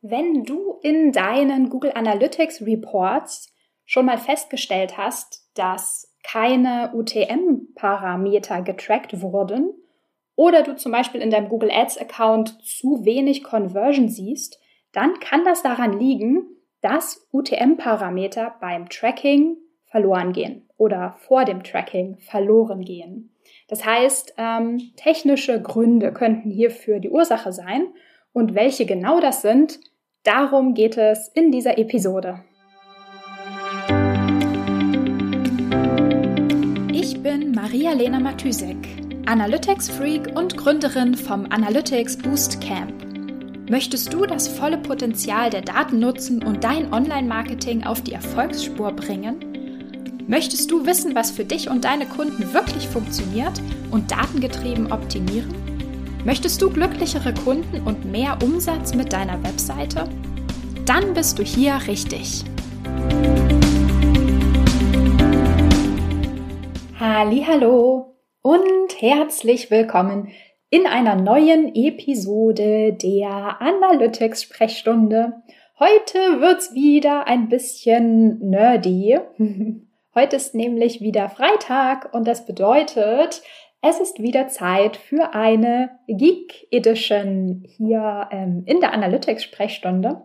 Wenn du in deinen Google Analytics Reports schon mal festgestellt hast, dass keine UTM-Parameter getrackt wurden oder du zum Beispiel in deinem Google Ads-Account zu wenig Conversion siehst, dann kann das daran liegen, dass UTM-Parameter beim Tracking verloren gehen oder vor dem Tracking verloren gehen. Das heißt, ähm, technische Gründe könnten hierfür die Ursache sein und welche genau das sind, darum geht es in dieser Episode. Ich bin Maria-Lena Matysek, Analytics-Freak und Gründerin vom Analytics Boost Camp. Möchtest du das volle Potenzial der Daten nutzen und dein Online-Marketing auf die Erfolgsspur bringen? Möchtest du wissen, was für dich und deine Kunden wirklich funktioniert und datengetrieben optimieren? Möchtest du glücklichere Kunden und mehr Umsatz mit deiner Webseite? Dann bist du hier richtig. Hallo und herzlich willkommen in einer neuen Episode der Analytics Sprechstunde. Heute wird's wieder ein bisschen nerdy. Heute ist nämlich wieder Freitag und das bedeutet, es ist wieder Zeit für eine Geek Edition hier ähm, in der Analytics Sprechstunde.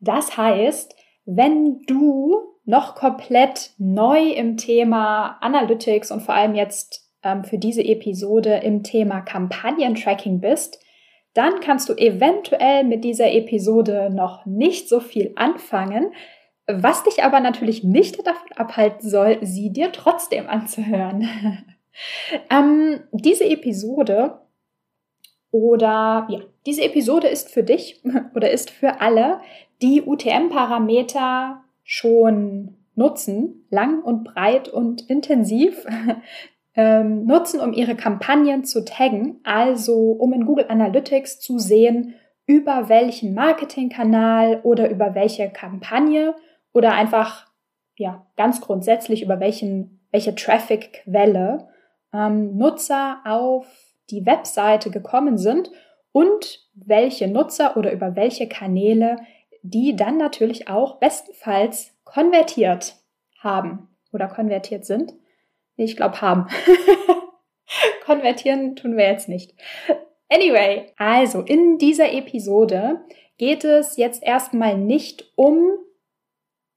Das heißt, wenn du noch komplett neu im Thema Analytics und vor allem jetzt ähm, für diese Episode im Thema Kampagnentracking bist, dann kannst du eventuell mit dieser Episode noch nicht so viel anfangen, was dich aber natürlich nicht davon abhalten soll, sie dir trotzdem anzuhören. ähm, diese Episode oder ja, diese Episode ist für dich oder ist für alle, die UTM-Parameter schon nutzen, lang und breit und intensiv ähm, nutzen, um ihre Kampagnen zu taggen, also um in Google Analytics zu sehen, über welchen Marketingkanal oder über welche Kampagne oder einfach ja ganz grundsätzlich über welchen welche Traffic-Quelle ähm, Nutzer auf die Webseite gekommen sind und welche Nutzer oder über welche Kanäle die dann natürlich auch bestenfalls konvertiert haben oder konvertiert sind. Ich glaube haben. Konvertieren tun wir jetzt nicht. Anyway, also in dieser Episode geht es jetzt erstmal nicht um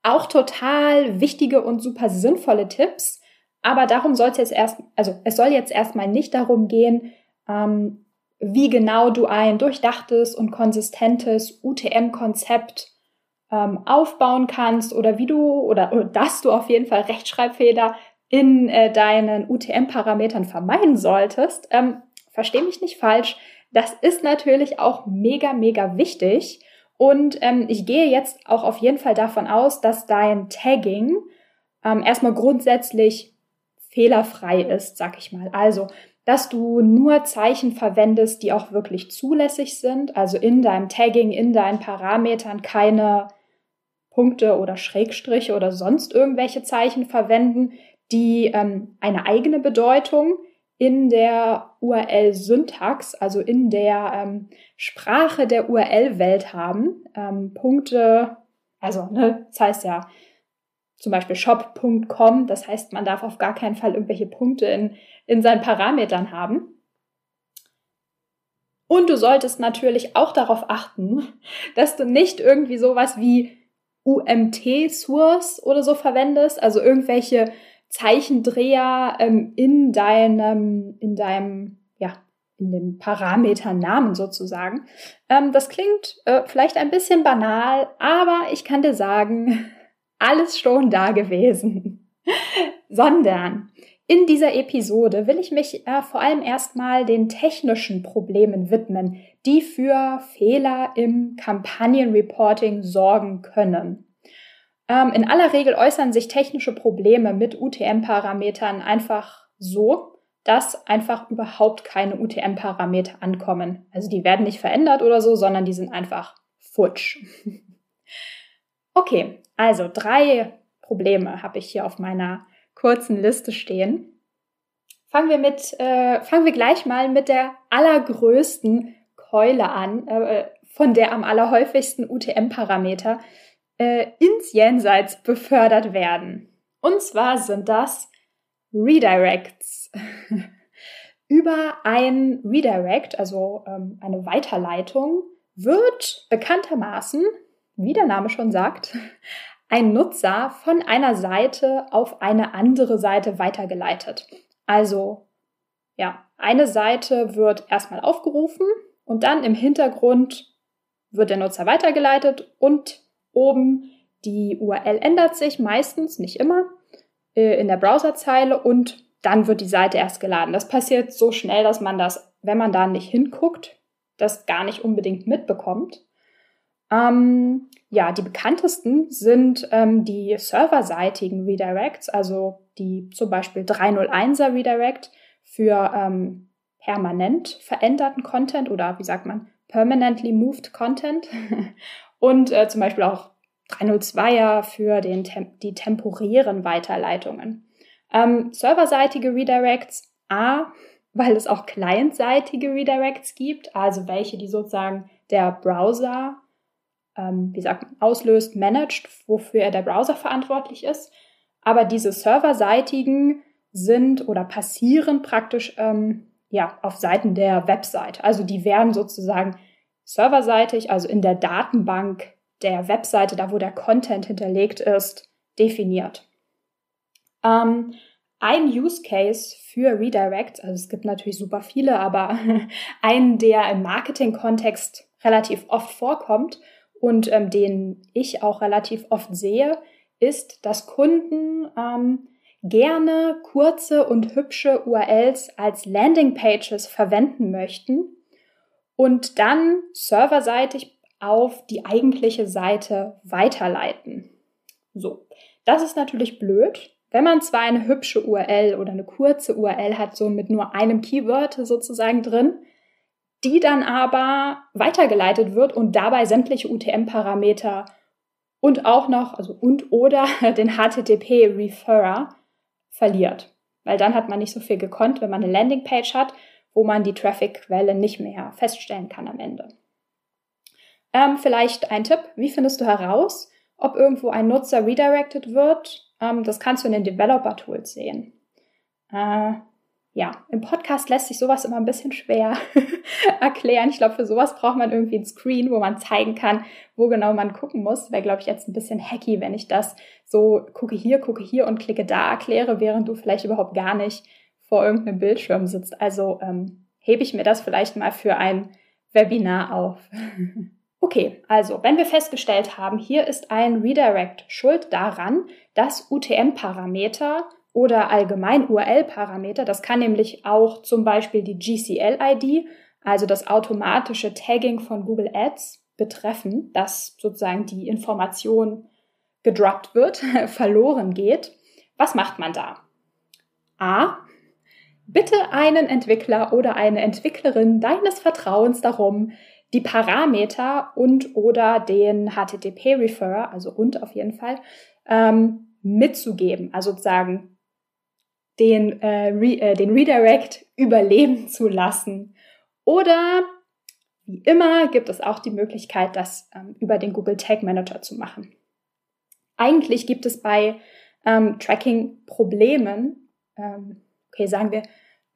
auch total wichtige und super sinnvolle Tipps, aber darum soll es jetzt erst, also es soll jetzt erstmal nicht darum gehen, ähm, wie genau du ein durchdachtes und konsistentes UTM-Konzept ähm, aufbauen kannst oder wie du oder, oder dass du auf jeden Fall Rechtschreibfehler in äh, deinen UTM-Parametern vermeiden solltest. Ähm, Versteh mich nicht falsch. Das ist natürlich auch mega, mega wichtig. Und ähm, ich gehe jetzt auch auf jeden Fall davon aus, dass dein Tagging ähm, erstmal grundsätzlich fehlerfrei ist, sag ich mal. Also, dass du nur Zeichen verwendest, die auch wirklich zulässig sind. Also in deinem Tagging, in deinen Parametern keine Punkte oder Schrägstriche oder sonst irgendwelche Zeichen verwenden, die ähm, eine eigene Bedeutung in der URL-Syntax, also in der ähm, Sprache der URL-Welt haben. Ähm, Punkte, also ne, das heißt ja zum Beispiel shop.com, das heißt, man darf auf gar keinen Fall irgendwelche Punkte in, in seinen Parametern haben. Und du solltest natürlich auch darauf achten, dass du nicht irgendwie sowas wie UMT-Source oder so verwendest, also irgendwelche Zeichendreher ähm, in deinem, in deinem, ja, in dem Parameternamen sozusagen. Ähm, das klingt äh, vielleicht ein bisschen banal, aber ich kann dir sagen, alles schon da gewesen. Sondern in dieser Episode will ich mich äh, vor allem erstmal den technischen Problemen widmen, die für Fehler im Kampagnenreporting sorgen können. Ähm, in aller Regel äußern sich technische Probleme mit UTM-Parametern einfach so, dass einfach überhaupt keine UTM-Parameter ankommen. Also die werden nicht verändert oder so, sondern die sind einfach futsch. okay, also drei Probleme habe ich hier auf meiner kurzen Liste stehen. Fangen wir mit, äh, fangen wir gleich mal mit der allergrößten Keule an, äh, von der am allerhäufigsten UTM-Parameter äh, ins Jenseits befördert werden. Und zwar sind das Redirects. Über ein Redirect, also ähm, eine Weiterleitung, wird bekanntermaßen, wie der Name schon sagt, ein Nutzer von einer Seite auf eine andere Seite weitergeleitet. Also, ja, eine Seite wird erstmal aufgerufen und dann im Hintergrund wird der Nutzer weitergeleitet und oben die URL ändert sich meistens, nicht immer, äh, in der Browserzeile und dann wird die Seite erst geladen. Das passiert so schnell, dass man das, wenn man da nicht hinguckt, das gar nicht unbedingt mitbekommt. Ähm, ja, die bekanntesten sind ähm, die serverseitigen Redirects, also die zum Beispiel 301er Redirect für ähm, permanent veränderten Content oder wie sagt man, permanently moved Content und äh, zum Beispiel auch 302er für den, die temporären Weiterleitungen. Ähm, serverseitige Redirects, A, weil es auch clientseitige Redirects gibt, also welche, die sozusagen der Browser, ähm, wie sagt auslöst, managt, wofür er der Browser verantwortlich ist. Aber diese serverseitigen sind oder passieren praktisch ähm, ja, auf Seiten der Website. Also die werden sozusagen serverseitig, also in der Datenbank der Webseite, da wo der Content hinterlegt ist, definiert. Ähm, ein Use Case für Redirects, also es gibt natürlich super viele, aber einen, der im Marketing-Kontext relativ oft vorkommt und ähm, den ich auch relativ oft sehe, ist, dass Kunden ähm, gerne kurze und hübsche URLs als Landingpages verwenden möchten und dann serverseitig auf die eigentliche Seite weiterleiten. So, das ist natürlich blöd, wenn man zwar eine hübsche URL oder eine kurze URL hat, so mit nur einem Keyword sozusagen drin, die dann aber weitergeleitet wird und dabei sämtliche UTM-Parameter und auch noch, also und oder den HTTP-Referrer verliert. Weil dann hat man nicht so viel gekonnt, wenn man eine Landingpage hat, wo man die Traffic-Quelle nicht mehr feststellen kann am Ende. Ähm, vielleicht ein Tipp, wie findest du heraus, ob irgendwo ein Nutzer redirected wird ähm, das kannst du in den Developer-Tools sehen. Äh, ja, im Podcast lässt sich sowas immer ein bisschen schwer erklären. Ich glaube, für sowas braucht man irgendwie ein Screen, wo man zeigen kann, wo genau man gucken muss. Wäre, glaube ich, jetzt ein bisschen hacky, wenn ich das so gucke hier, gucke hier und klicke da erkläre, während du vielleicht überhaupt gar nicht vor irgendeinem Bildschirm sitzt. Also ähm, hebe ich mir das vielleicht mal für ein Webinar auf. Okay, also wenn wir festgestellt haben, hier ist ein Redirect schuld daran, dass UTM-Parameter oder allgemein URL-Parameter, das kann nämlich auch zum Beispiel die GCL-ID, also das automatische Tagging von Google Ads betreffen, dass sozusagen die Information gedroppt wird, verloren geht. Was macht man da? A. Bitte einen Entwickler oder eine Entwicklerin deines Vertrauens darum, die Parameter und oder den HTTP-Referrer, also und auf jeden Fall, ähm, mitzugeben, also sozusagen den, äh, Re äh, den Redirect überleben zu lassen. Oder wie immer gibt es auch die Möglichkeit, das ähm, über den Google Tag Manager zu machen. Eigentlich gibt es bei ähm, Tracking-Problemen, ähm, okay, sagen wir,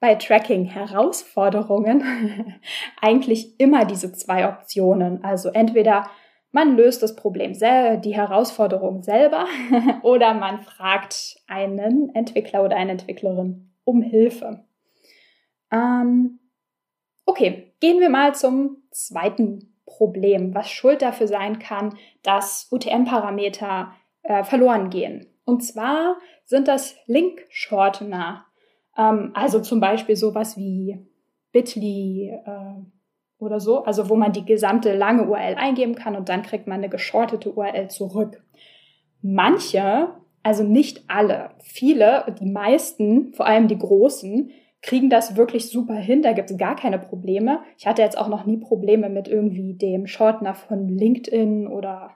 bei Tracking-Herausforderungen eigentlich immer diese zwei Optionen. Also entweder man löst das Problem die Herausforderung selber oder man fragt einen Entwickler oder eine Entwicklerin um Hilfe. Ähm, okay, gehen wir mal zum zweiten Problem, was Schuld dafür sein kann, dass UTM-Parameter äh, verloren gehen. Und zwar sind das Link-Shortener ähm, also zum Beispiel sowas wie Bitly äh, oder so, also wo man die gesamte lange URL eingeben kann und dann kriegt man eine geschortete URL zurück. Manche, also nicht alle, viele, die meisten, vor allem die großen, kriegen das wirklich super hin, da gibt es gar keine Probleme. Ich hatte jetzt auch noch nie Probleme mit irgendwie dem Shortener von LinkedIn oder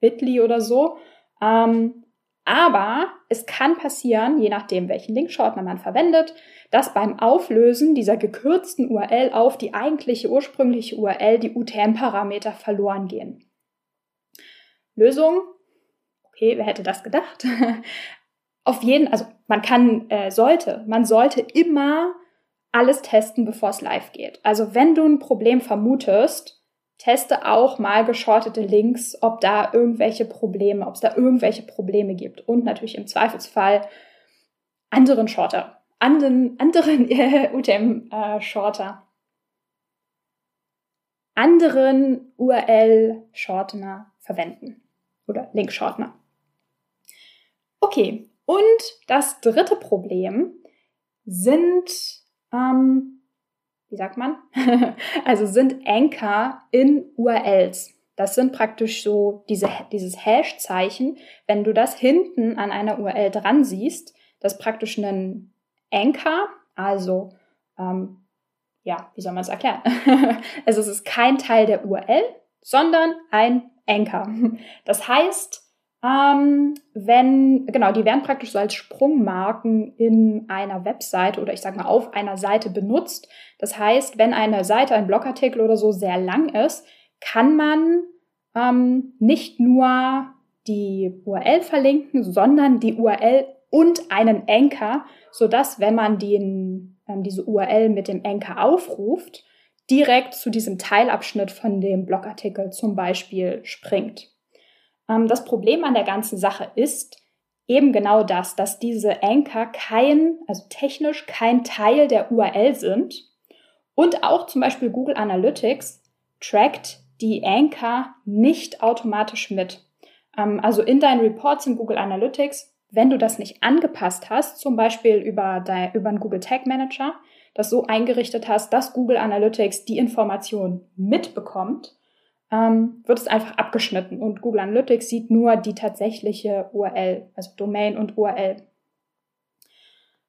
Bitly oder so. Ähm, Aber es kann passieren, je nachdem, welchen Linkshortener man verwendet, dass beim Auflösen dieser gekürzten URL auf die eigentliche ursprüngliche URL die UTM-Parameter verloren gehen. Lösung? Okay, wer hätte das gedacht? Auf jeden, also man kann, äh, sollte, man sollte immer alles testen, bevor es live geht. Also wenn du ein Problem vermutest, teste auch mal geschortete Links, ob da irgendwelche Probleme, ob es da irgendwelche Probleme gibt. Und natürlich im Zweifelsfall anderen Shorter, anderen, anderen äh, UTM-Shorter. anderen URL-Shortener verwenden. Oder Link-Shortener. Okay, und das dritte Problem sind ähm, wie sagt man? also sind Anchor in URLs. Das sind praktisch so diese, dieses Hash-Zeichen. Wenn du das hinten an einer URL dran siehst, das ist praktisch ein Anchor, also ähm, ja, wie soll man es erklären? also es ist kein Teil der URL, sondern ein Anchor. Das heißt, ähm, wenn, genau, die werden praktisch so als Sprungmarken in einer Webseite oder ich sag mal auf einer Seite benutzt. Das heißt, wenn eine Seite, ein Blogartikel oder so sehr lang ist, kann man ähm, nicht nur die URL verlinken, sondern die URL und einen Anchor, sodass, wenn man den, ähm, diese URL mit dem Anchor aufruft, direkt zu diesem Teilabschnitt von dem Blogartikel zum Beispiel springt. Ähm, das Problem an der ganzen Sache ist eben genau das, dass diese Anchor kein, also technisch kein Teil der URL sind. Und auch zum Beispiel Google Analytics trackt die Anchor nicht automatisch mit. Ähm, also in deinen Reports in Google Analytics, wenn du das nicht angepasst hast, zum Beispiel über, dein, über einen Google Tag Manager, das so eingerichtet hast, dass Google Analytics die Information mitbekommt, ähm, wird es einfach abgeschnitten und Google Analytics sieht nur die tatsächliche URL, also Domain und URL.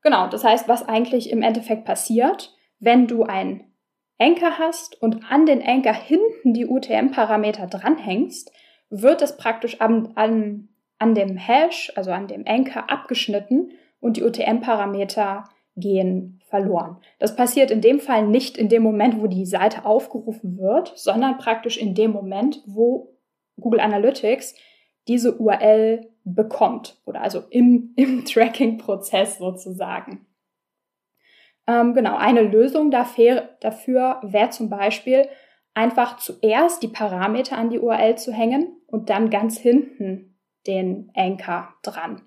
Genau, das heißt, was eigentlich im Endeffekt passiert, wenn du ein Anchor hast und an den Anchor hinten die UTM-Parameter dranhängst, wird es praktisch an, an, an dem Hash, also an dem Anchor abgeschnitten und die UTM-Parameter gehen verloren. Das passiert in dem Fall nicht in dem Moment, wo die Seite aufgerufen wird, sondern praktisch in dem Moment, wo Google Analytics diese URL bekommt oder also im, im Tracking-Prozess sozusagen. Ähm, genau, eine Lösung dafür, dafür wäre zum Beispiel einfach zuerst die Parameter an die URL zu hängen und dann ganz hinten den Anchor dran.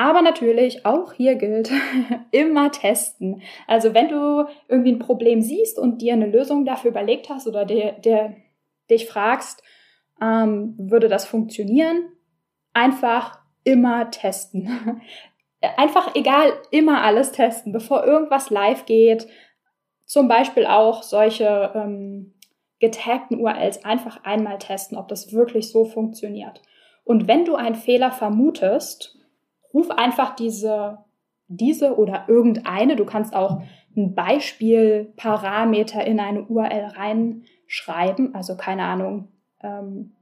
Aber natürlich, auch hier gilt, immer testen. Also wenn du irgendwie ein Problem siehst und dir eine Lösung dafür überlegt hast oder der, der dich fragst, ähm, würde das funktionieren? Einfach immer testen. Einfach egal, immer alles testen, bevor irgendwas live geht. Zum Beispiel auch solche ähm, getagten URLs einfach einmal testen, ob das wirklich so funktioniert. Und wenn du einen Fehler vermutest, ruf einfach diese, diese oder irgendeine, du kannst auch ein Beispielparameter in eine URL reinschreiben, also keine Ahnung, ähm,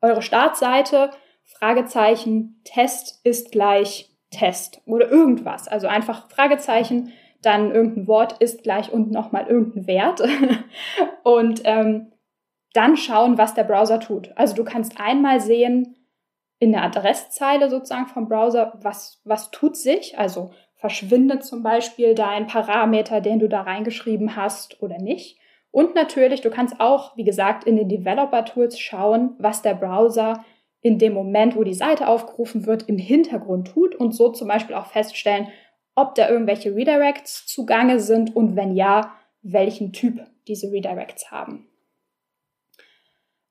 eure Startseite, Fragezeichen, Test ist gleich Test oder irgendwas. Also einfach Fragezeichen, dann irgendein Wort ist gleich und nochmal irgendein Wert. und ähm, dann schauen, was der Browser tut. Also du kannst einmal sehen, in der Adresszeile sozusagen vom Browser, was, was tut sich? Also verschwindet zum Beispiel dein Parameter, den du da reingeschrieben hast oder nicht. Und natürlich, du kannst auch, wie gesagt, in den Developer-Tools schauen, was der Browser in dem Moment, wo die Seite aufgerufen wird, im Hintergrund tut und so zum Beispiel auch feststellen, ob da irgendwelche Redirects zugange sind und wenn ja, welchen Typ diese Redirects haben.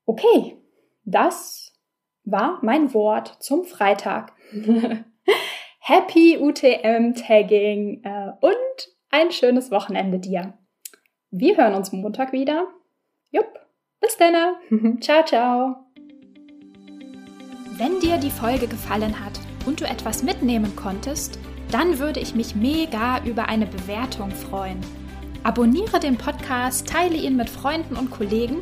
Okay, das war mein Wort zum Freitag. Happy UTM-Tagging äh, und ein schönes Wochenende dir. Wir hören uns Montag wieder. Jupp, bis dann. ciao, ciao. Wenn dir die Folge gefallen hat und du etwas mitnehmen konntest, dann würde ich mich mega über eine Bewertung freuen. Abonniere den Podcast, teile ihn mit Freunden und Kollegen